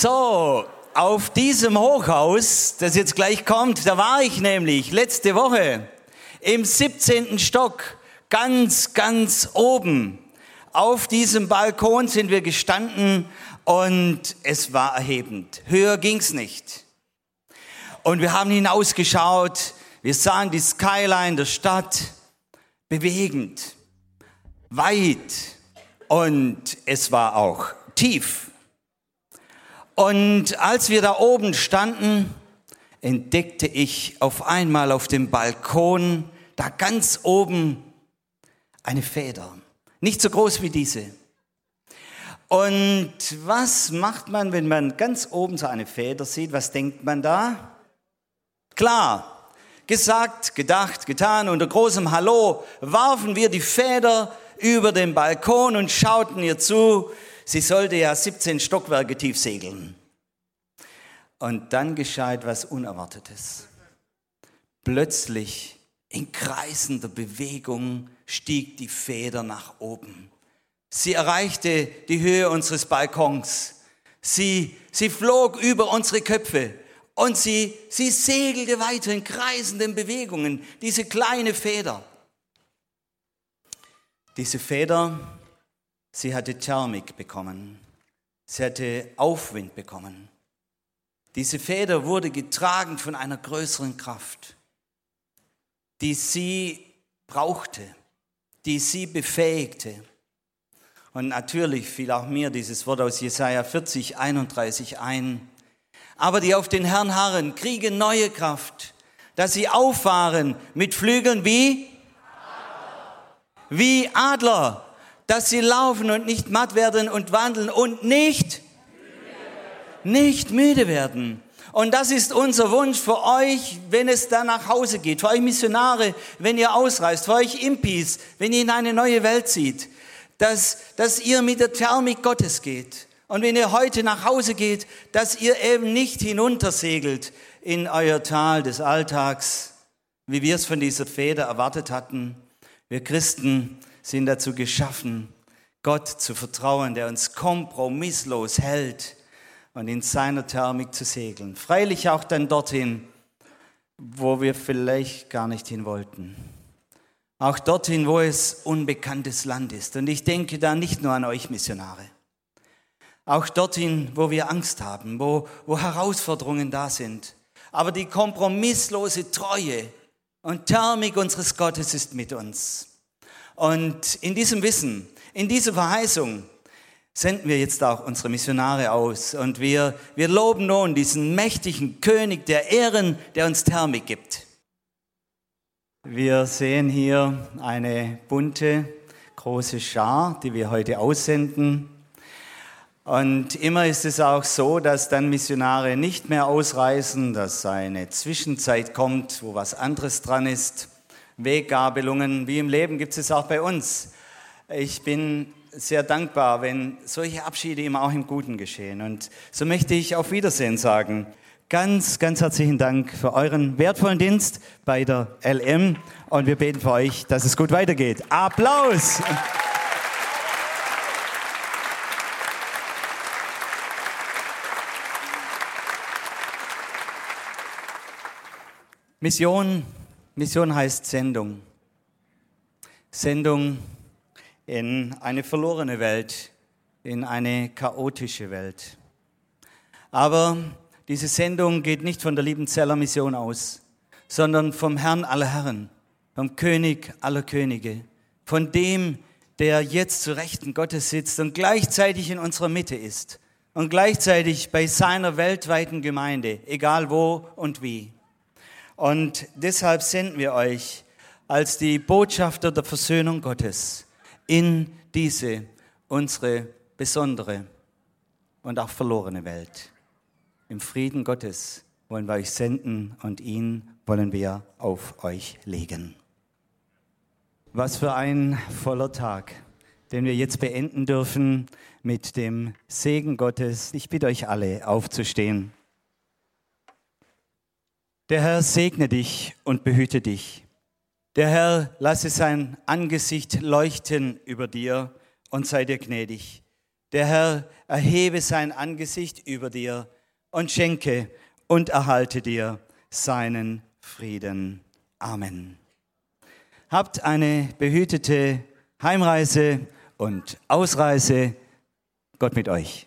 So, auf diesem Hochhaus, das jetzt gleich kommt, da war ich nämlich letzte Woche im 17. Stock, ganz, ganz oben. Auf diesem Balkon sind wir gestanden und es war erhebend. Höher ging's nicht. Und wir haben hinausgeschaut, wir sahen die Skyline der Stadt, bewegend, weit und es war auch tief. Und als wir da oben standen, entdeckte ich auf einmal auf dem Balkon, da ganz oben, eine Feder. Nicht so groß wie diese. Und was macht man, wenn man ganz oben so eine Feder sieht? Was denkt man da? Klar, gesagt, gedacht, getan, unter großem Hallo warfen wir die Feder über den Balkon und schauten ihr zu, Sie sollte ja 17 Stockwerke tief segeln. Und dann geschah etwas Unerwartetes. Plötzlich in kreisender Bewegung stieg die Feder nach oben. Sie erreichte die Höhe unseres Balkons. Sie, sie flog über unsere Köpfe und sie, sie segelte weiter in kreisenden Bewegungen, diese kleine Feder. Diese Feder Sie hatte Thermik bekommen. Sie hatte Aufwind bekommen. Diese Feder wurde getragen von einer größeren Kraft, die sie brauchte, die sie befähigte. Und natürlich fiel auch mir dieses Wort aus Jesaja 40, 31 ein. Aber die auf den Herrn harren, kriegen neue Kraft, dass sie auffahren mit Flügeln wie? Wie Adler dass sie laufen und nicht matt werden und wandeln und nicht, nicht müde werden. Und das ist unser Wunsch für euch, wenn es dann nach Hause geht, für euch Missionare, wenn ihr ausreist, für euch Impis, wenn ihr in eine neue Welt zieht, dass, dass ihr mit der Thermik Gottes geht. Und wenn ihr heute nach Hause geht, dass ihr eben nicht hinuntersegelt in euer Tal des Alltags, wie wir es von dieser Feder erwartet hatten. Wir Christen, sind dazu geschaffen, Gott zu vertrauen, der uns kompromisslos hält und in seiner Thermik zu segeln. Freilich auch dann dorthin, wo wir vielleicht gar nicht hin wollten. Auch dorthin, wo es unbekanntes Land ist. Und ich denke da nicht nur an euch Missionare. Auch dorthin, wo wir Angst haben, wo, wo Herausforderungen da sind. Aber die kompromisslose Treue und Thermik unseres Gottes ist mit uns. Und in diesem Wissen, in dieser Verheißung senden wir jetzt auch unsere Missionare aus. Und wir, wir loben nun diesen mächtigen König der Ehren, der uns Thermik gibt. Wir sehen hier eine bunte, große Schar, die wir heute aussenden. Und immer ist es auch so, dass dann Missionare nicht mehr ausreisen, dass eine Zwischenzeit kommt, wo was anderes dran ist. Weggabelungen, wie im Leben gibt es auch bei uns. Ich bin sehr dankbar, wenn solche Abschiede immer auch im Guten geschehen. Und so möchte ich auf Wiedersehen sagen. Ganz, ganz herzlichen Dank für euren wertvollen Dienst bei der LM und wir beten für euch, dass es gut weitergeht. Applaus! Mission Mission heißt Sendung. Sendung in eine verlorene Welt, in eine chaotische Welt. Aber diese Sendung geht nicht von der Liebenzeller Mission aus, sondern vom Herrn aller Herren, vom König aller Könige, von dem, der jetzt zu Rechten Gottes sitzt und gleichzeitig in unserer Mitte ist und gleichzeitig bei seiner weltweiten Gemeinde, egal wo und wie. Und deshalb senden wir euch als die Botschafter der Versöhnung Gottes in diese unsere besondere und auch verlorene Welt. Im Frieden Gottes wollen wir euch senden und ihn wollen wir auf euch legen. Was für ein voller Tag, den wir jetzt beenden dürfen mit dem Segen Gottes. Ich bitte euch alle aufzustehen. Der Herr segne dich und behüte dich. Der Herr lasse sein Angesicht leuchten über dir und sei dir gnädig. Der Herr erhebe sein Angesicht über dir und schenke und erhalte dir seinen Frieden. Amen. Habt eine behütete Heimreise und Ausreise. Gott mit euch.